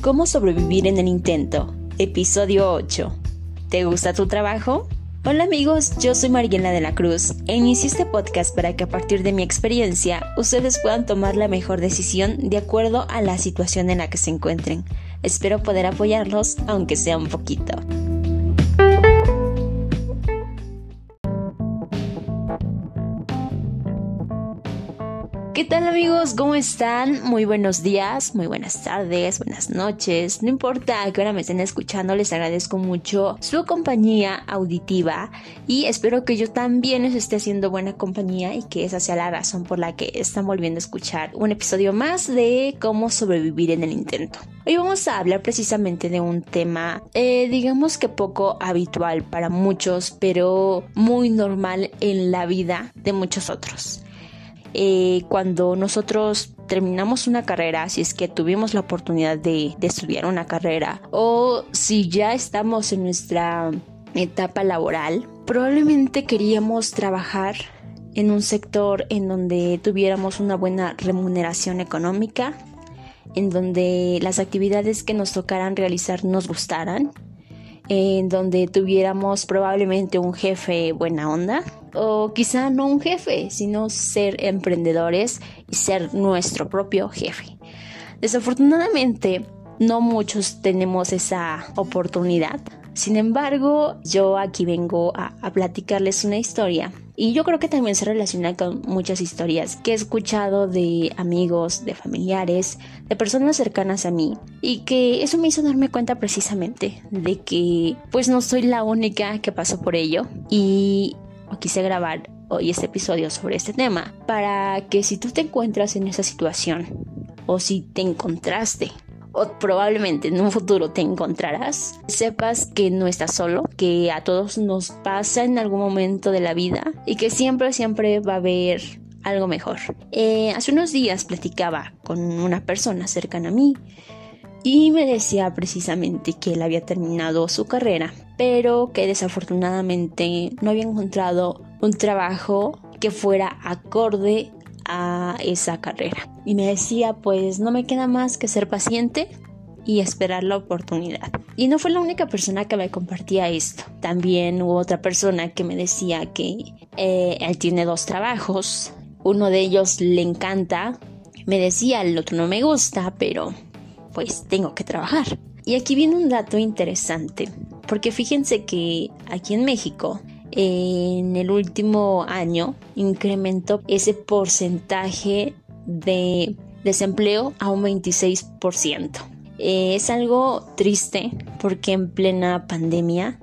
¿Cómo sobrevivir en el intento? Episodio 8. ¿Te gusta tu trabajo? Hola amigos, yo soy Mariela de la Cruz e inicié este podcast para que a partir de mi experiencia ustedes puedan tomar la mejor decisión de acuerdo a la situación en la que se encuentren. Espero poder apoyarlos aunque sea un poquito. Tal amigos? ¿Cómo están? Muy buenos días, muy buenas tardes, buenas noches. No importa a qué hora me estén escuchando, les agradezco mucho su compañía auditiva y espero que yo también les esté haciendo buena compañía y que esa sea la razón por la que están volviendo a escuchar un episodio más de cómo sobrevivir en el intento. Hoy vamos a hablar precisamente de un tema, eh, digamos que poco habitual para muchos, pero muy normal en la vida de muchos otros. Eh, cuando nosotros terminamos una carrera, si es que tuvimos la oportunidad de, estudiar una carrera o si ya estamos en nuestra etapa laboral, probablemente queríamos trabajar en un sector en donde tuviéramos una buena remuneración económica, en donde las actividades que nos tocaran realizar nos gustaran, en donde tuviéramos probablemente un jefe buena onda o quizá no un jefe, sino ser emprendedores y ser nuestro propio jefe. Desafortunadamente, no muchos tenemos esa oportunidad. Sin embargo, yo aquí vengo a, platicarles una historia y yo creo que también se relaciona con muchas historias que he escuchado de amigos, de familiares, de personas cercanas a mí y que eso me hizo darme cuenta precisamente de que pues no soy la única que pasó por ello y quise grabar hoy este episodio sobre este tema para que si tú te encuentras en esa situación o si te encontraste o probablemente en un futuro te encontrarás, sepas que no estás solo, que a todos nos pasa en algún momento de la vida y que siempre, siempre va a haber algo mejor. Eh, hace unos días platicaba con una persona cercana a mí y me decía precisamente que él había terminado su carrera, pero que desafortunadamente no había encontrado un trabajo que fuera acorde a esa carrera. Y me decía, pues no me queda más que ser paciente y esperar la oportunidad. Y no fue la única persona que me compartía esto. También hubo otra persona que me decía que eh, él tiene dos trabajos. Uno de ellos le encanta. Me decía, el otro no me gusta, pero pues tengo que trabajar. Y aquí viene un dato interesante, porque fíjense que aquí en México, en el último año, incrementó ese porcentaje de desempleo a un 26%. Eh, es algo triste porque en plena pandemia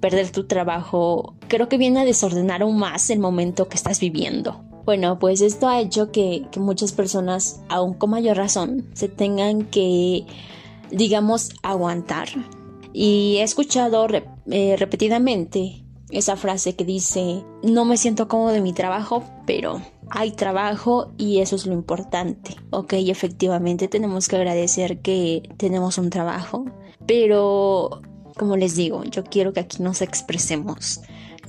perder tu trabajo creo que viene a desordenar aún más el momento que estás viviendo. Bueno, pues esto ha hecho que, muchas personas, aún con mayor razón, se tengan que, digamos, aguantar. Y he escuchado eh, repetidamente esa frase que dice, no me siento cómodo de mi trabajo, pero hay trabajo y eso es lo importante. Ok, efectivamente tenemos que agradecer que tenemos un trabajo, pero como les digo, yo quiero que aquí nos expresemos,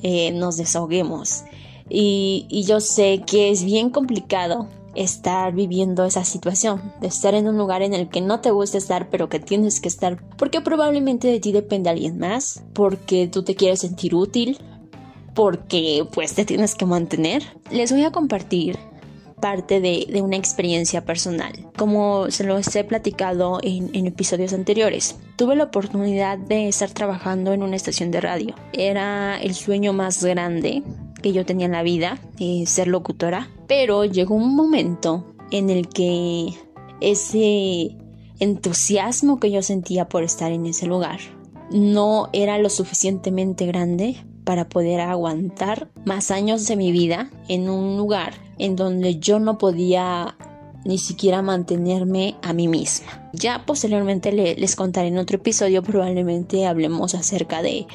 eh, nos desahoguemos y, yo sé que es bien complicado estar viviendo esa situación, de estar en un lugar en el que no te gusta estar, pero que tienes que estar, porque probablemente de ti depende alguien más, porque tú te quieres sentir útil, porque pues te tienes que mantener. Les voy a compartir parte de, una experiencia personal, como se los he platicado en, en episodios anteriores. Tuve la oportunidad de estar trabajando en una estación de radio. Era el sueño más grande que yo tenía en la vida, eh, ser locutora, pero llegó un momento en el que ese entusiasmo que yo sentía por estar en ese lugar no era lo suficientemente grande para poder aguantar más años de mi vida en un lugar en donde yo no podía ni siquiera mantenerme a mí misma. Ya posteriormente les contaré en otro episodio, probablemente hablemos acerca de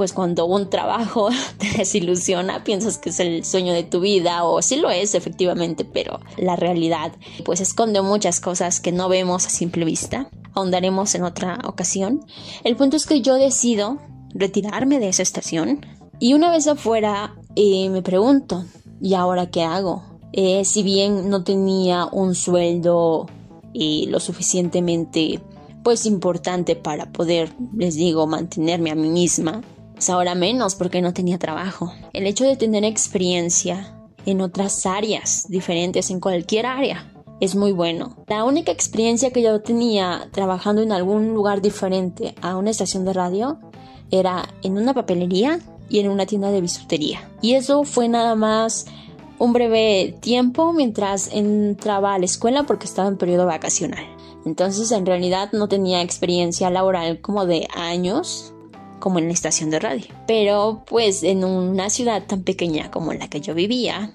pues cuando un trabajo te desilusiona, piensas que es el sueño de tu vida o sí lo es efectivamente, pero la realidad pues esconde muchas cosas que no vemos a simple vista. Ahondaremos en otra ocasión. El punto es que yo decido retirarme de esa estación y una vez afuera eh, me pregunto, ¿y ahora qué hago? Eh, si bien no tenía un sueldo eh, lo suficientemente pues importante para poder, les digo, mantenerme a mí misma. Pues ahora menos porque no tenía trabajo. El hecho de tener experiencia en otras áreas diferentes, en cualquier área, es muy bueno. La única experiencia que yo tenía trabajando en algún lugar diferente a una estación de radio era en una papelería y en una tienda de bisutería. Y eso fue nada más un breve tiempo mientras entraba a la escuela porque estaba en periodo vacacional. Entonces en realidad no tenía experiencia laboral como de años como en la estación de radio. Pero pues en una ciudad tan pequeña como la que yo vivía,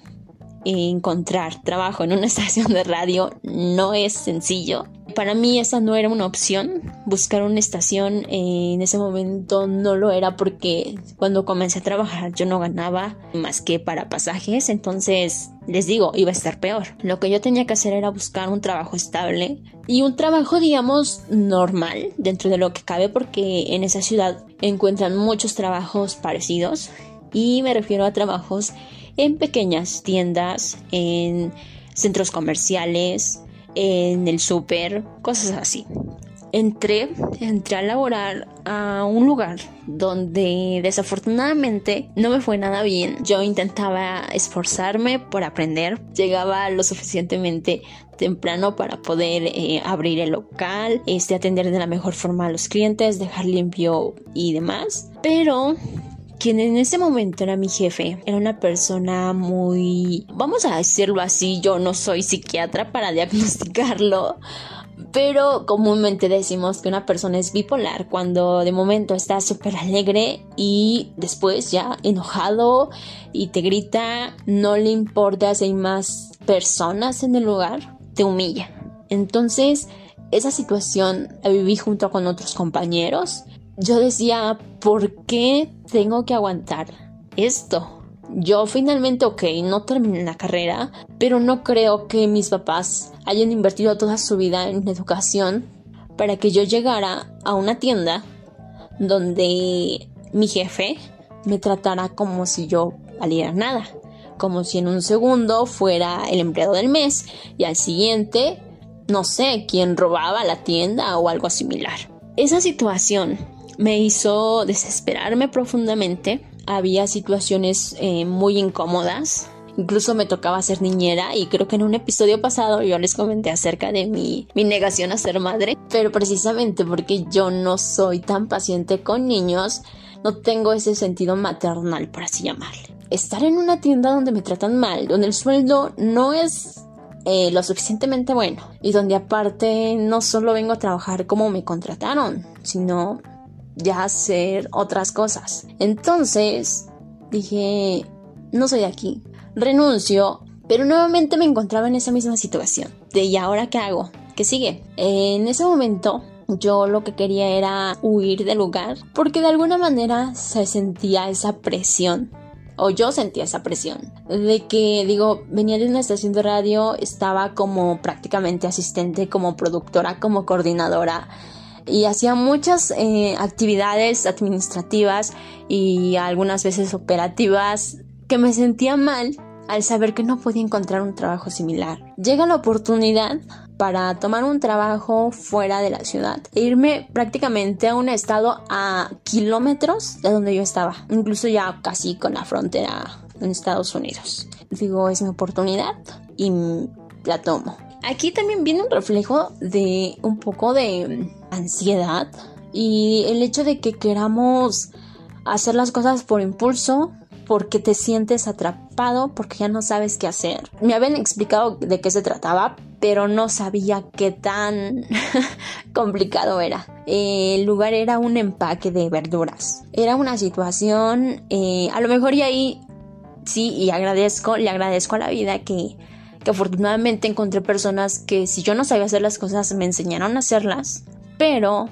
encontrar trabajo en una estación de radio no es sencillo. Para mí esa no era una opción. Buscar una estación en ese momento no lo era porque cuando comencé a trabajar yo no ganaba más que para pasajes. Entonces les digo, iba a estar peor. Lo que yo tenía que hacer era buscar un trabajo estable y un trabajo, digamos, normal dentro de lo que cabe porque en esa ciudad encuentran muchos trabajos parecidos y me refiero a trabajos en pequeñas tiendas, en centros comerciales, en el súper, cosas así. Entré, entré a laborar a un lugar donde desafortunadamente no me fue nada bien. Yo intentaba esforzarme por aprender, llegaba lo suficientemente temprano para poder eh, abrir el local, este, atender de la mejor forma a los clientes, dejar limpio y demás. Pero quien en ese momento era mi jefe, era una persona muy, vamos a decirlo así, yo no soy psiquiatra para diagnosticarlo, pero comúnmente decimos que una persona es bipolar cuando de momento está súper alegre y después ya enojado y te grita, no le importa si hay más personas en el lugar, te humilla. Entonces, esa situación la viví junto con otros compañeros yo decía, ¿por qué tengo que aguantar esto? Yo finalmente, ok, no terminé la carrera, pero no creo que mis papás hayan invertido toda su vida en educación para que yo llegara a una tienda donde mi jefe me tratara como si yo valiera nada, como si en un segundo fuera el empleado del mes y al siguiente, no sé, quien robaba la tienda o algo similar. Esa situación me hizo desesperarme profundamente. Había situaciones eh, muy incómodas. Incluso me tocaba ser niñera y creo que en un episodio pasado yo les comenté acerca de mi, mi negación a ser madre. Pero precisamente porque yo no soy tan paciente con niños, no tengo ese sentido maternal, por así llamarle. Estar en una tienda donde me tratan mal, donde el sueldo no es eh, lo suficientemente bueno y donde aparte no solo vengo a trabajar como me contrataron, sino ya hacer otras cosas. Entonces dije, no soy de aquí, renuncio, pero nuevamente me encontraba en esa misma situación. De ¿y ahora qué hago? ¿Qué sigue? En ese momento yo lo que quería era huir del lugar porque de alguna manera se sentía esa presión o yo sentía esa presión de que digo venía de una estación de radio estaba como prácticamente asistente como productora como coordinadora y hacía muchas eh, actividades administrativas y algunas veces operativas que me sentía mal al saber que no podía encontrar un trabajo similar. Llega la oportunidad para tomar un trabajo fuera de la ciudad e irme prácticamente a un estado a kilómetros de donde yo estaba, incluso ya casi con la frontera en Estados Unidos. Digo, es mi oportunidad y la tomo. Aquí también viene un reflejo de un poco de ansiedad y el hecho de que queramos hacer las cosas por impulso, porque te sientes atrapado, porque ya no sabes qué hacer. Me habían explicado de qué se trataba, pero no sabía qué tan complicado era. el lugar era un empaque de verduras. Era una situación, eh, a lo mejor y ahí sí, y agradezco, le agradezco a la vida que que afortunadamente encontré personas que si yo no sabía hacer las cosas me enseñaron a hacerlas, pero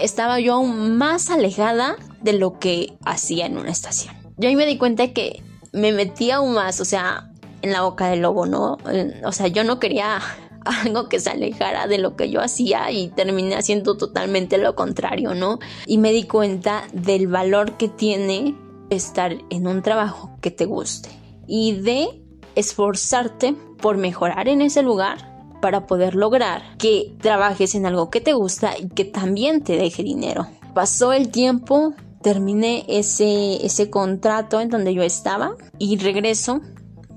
estaba yo aún más alejada de lo que hacía en una estación. Yo ahí me di cuenta que me metía aún más, o sea, en la boca del lobo, ¿no? O sea, yo no quería algo que se alejara de lo que yo hacía y terminé haciendo totalmente lo contrario, ¿no? Y me di cuenta del valor que tiene estar en un trabajo que te guste y de esforzarte por mejorar en ese lugar para poder lograr que trabajes en algo que te gusta y que también te deje dinero. Pasó el tiempo, terminé ese, ese contrato en donde yo estaba y regreso,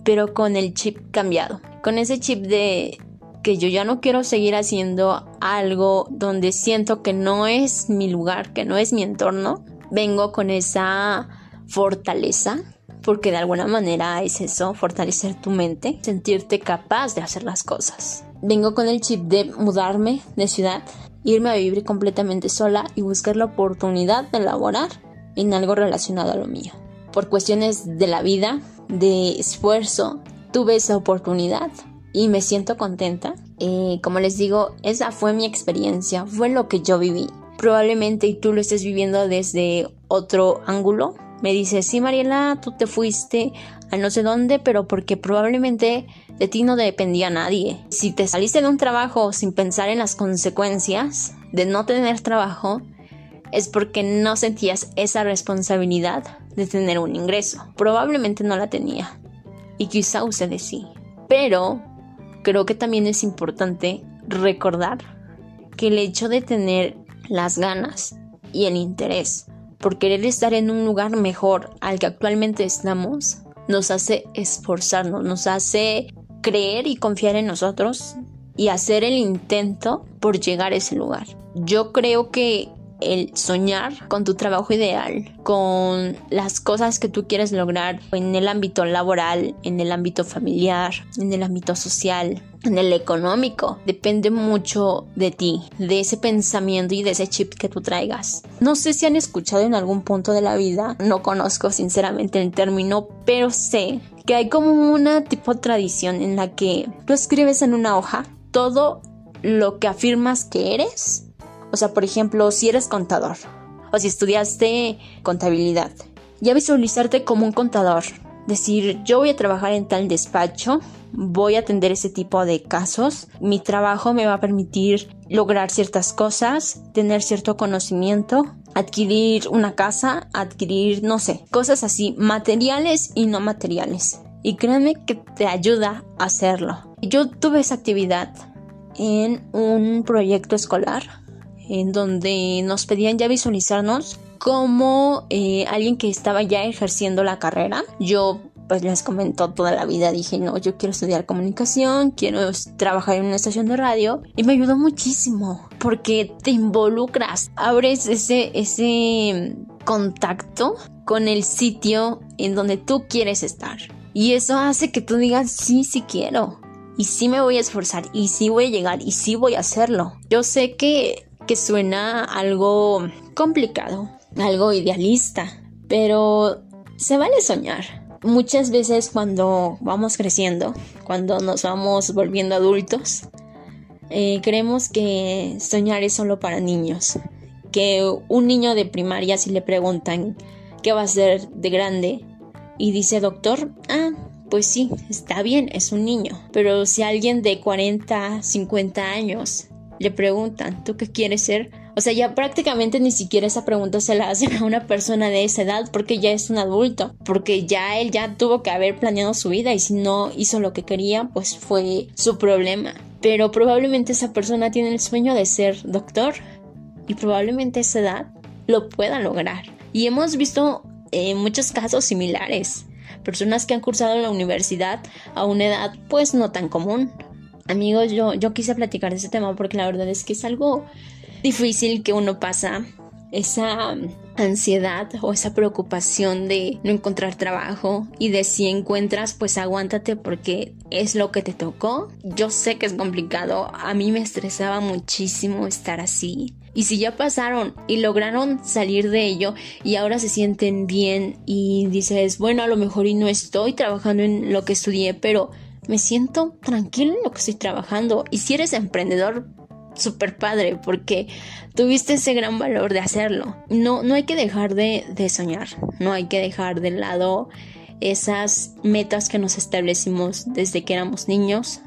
pero con el chip cambiado. Con ese chip de que yo ya no quiero seguir haciendo algo donde siento que no es mi lugar, que no es mi entorno. Vengo con esa fortaleza, porque de alguna manera es eso, fortalecer tu mente, sentirte capaz de hacer las cosas. Vengo con el chip de mudarme de ciudad, irme a vivir completamente sola y buscar la oportunidad de laborar en algo relacionado a lo mío. Por cuestiones de la vida, de esfuerzo, tuve esa oportunidad y me siento contenta. Eh, como les digo, esa fue mi experiencia, fue lo que yo viví. Probablemente tú lo estés viviendo desde otro ángulo, me dice, sí Mariela, tú te fuiste a no sé dónde, pero porque probablemente de ti no dependía nadie. Si te saliste de un trabajo sin pensar en las consecuencias de no tener trabajo, es porque no sentías esa responsabilidad de tener un ingreso. Probablemente no la tenía. Y quizá de sí. Pero creo que también es importante recordar que el hecho de tener las ganas y el interés por querer estar en un lugar mejor al que actualmente estamos, nos hace esforzarnos, nos hace creer y confiar en nosotros y hacer el intento por llegar a ese lugar. Yo creo que el soñar con tu trabajo ideal, con las cosas que tú quieres lograr en el ámbito laboral, en el ámbito familiar, en el ámbito social, en el económico, depende mucho de ti, de ese pensamiento y de ese chip que tú traigas. No sé si han escuchado en algún punto de la vida, no conozco sinceramente el término, pero sé que hay como una tipo de tradición en la que tú escribes en una hoja todo lo que afirmas que eres o sea, por ejemplo, si eres contador o si estudiaste contabilidad, ya visualizarte como un contador. Decir, yo voy a trabajar en tal despacho, voy a atender ese tipo de casos, mi trabajo me va a permitir lograr ciertas cosas, tener cierto conocimiento, adquirir una casa, adquirir, no sé, cosas así, materiales y no materiales. Y créanme que te ayuda a hacerlo. Yo tuve esa actividad en un proyecto escolar en donde nos pedían ya visualizarnos como eh, alguien que estaba ya ejerciendo la carrera. Yo pues les comentó toda la vida, dije, no, yo quiero estudiar comunicación, quiero trabajar en una estación de radio y me ayudó muchísimo porque te involucras, abres ese, ese contacto con el sitio en donde tú quieres estar. Y eso hace que tú digas, sí, sí quiero. Y sí me voy a esforzar, y sí voy a llegar, y sí voy a hacerlo. Yo sé que que suena algo complicado, algo idealista, pero se vale soñar. Muchas veces cuando vamos creciendo, cuando nos vamos volviendo adultos, eh, creemos que soñar es solo para niños. Que un niño de primaria si le preguntan qué va a ser de grande y dice doctor, ah, pues sí, está bien, es un niño. Pero si alguien de 40, 50 años le preguntan, ¿tú qué quieres ser? O sea, ya prácticamente ni siquiera esa pregunta se la hacen a una persona de esa edad porque ya es un adulto, porque ya él ya tuvo que haber planeado su vida y si no hizo lo que quería, pues fue su problema. Pero probablemente esa persona tiene el sueño de ser doctor y probablemente esa edad lo pueda lograr. Y hemos visto eh, muchos casos similares. Personas que han cursado la universidad a una edad pues no tan común Amigos, yo, yo quise platicar de ese tema porque la verdad es que es algo difícil que uno pasa. Esa ansiedad o esa preocupación de no encontrar trabajo y de si encuentras pues aguántate porque es lo que te tocó. Yo sé que es complicado, a mí me estresaba muchísimo estar así. Y si ya pasaron y lograron salir de ello y ahora se sienten bien y dices, bueno, a lo mejor y no estoy trabajando en lo que estudié, pero me siento tranquilo en lo que estoy trabajando. Y si eres emprendedor, súper padre, porque tuviste ese gran valor de hacerlo. No, no hay que dejar de, de soñar, no hay que dejar de lado esas metas que nos establecimos desde que éramos niños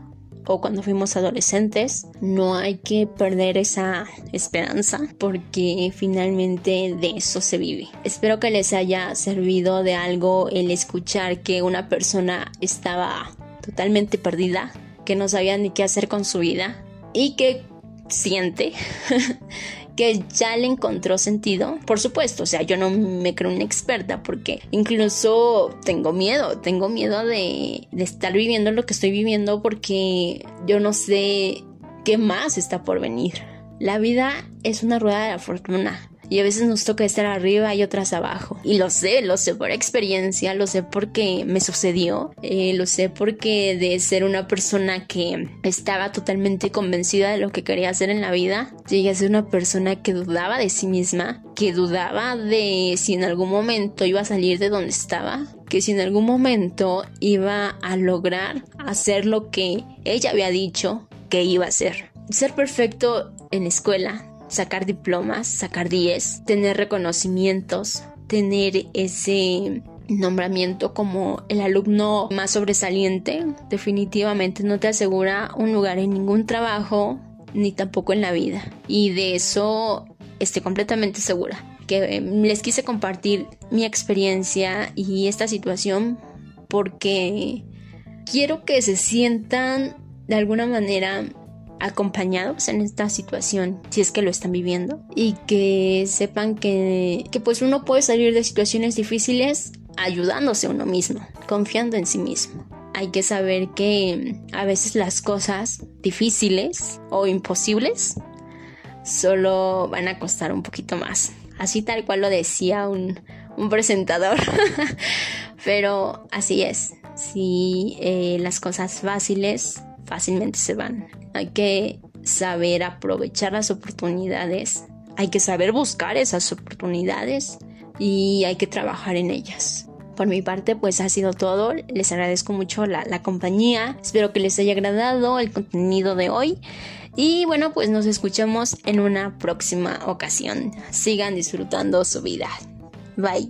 o cuando fuimos adolescentes. No hay que perder esa esperanza porque finalmente de eso se vive. Espero que les haya servido de algo el escuchar que una persona estaba totalmente perdida que no sabía ni qué hacer con su vida y que siente que ya le encontró sentido. Por supuesto, o sea, yo no me creo una experta porque incluso tengo miedo, tengo miedo de, de estar viviendo lo que estoy viviendo porque yo no sé qué más está por venir. La vida es una rueda de la fortuna y a veces nos toca estar arriba y otras abajo. Y lo sé, lo sé por experiencia, lo sé porque me sucedió, eh, lo sé porque de ser una persona que estaba totalmente convencida de lo que quería hacer en la vida, llegué a ser una persona que dudaba de sí misma, que dudaba de si en algún momento iba a salir de donde estaba, que si en algún momento iba a lograr hacer lo que ella había dicho que iba a hacer. Ser perfecto en escuela sacar diplomas, sacar 10, tener reconocimientos, tener ese nombramiento como el alumno más sobresaliente, definitivamente no te asegura un lugar en ningún trabajo ni tampoco en la vida. Y de eso estoy completamente segura. Que em, les quise compartir mi experiencia y esta situación porque quiero que se sientan de alguna manera acompañados en esta situación si es que lo están viviendo y que sepan que, que pues uno puede salir de situaciones difíciles ayudándose a uno mismo, confiando en sí mismo. Hay que saber que a veces las cosas difíciles o imposibles solo van a costar un poquito más. Así tal cual lo decía un, un presentador. Pero así es. Si eh, las cosas fáciles fácilmente se van. Hay que saber aprovechar las oportunidades, hay que saber buscar esas oportunidades y hay que trabajar en ellas. Por mi parte, pues ha sido todo. Les agradezco mucho la, la compañía. Espero que les haya agradado el contenido de hoy. Y bueno, pues nos escuchamos en una próxima ocasión. Sigan disfrutando su vida. Bye.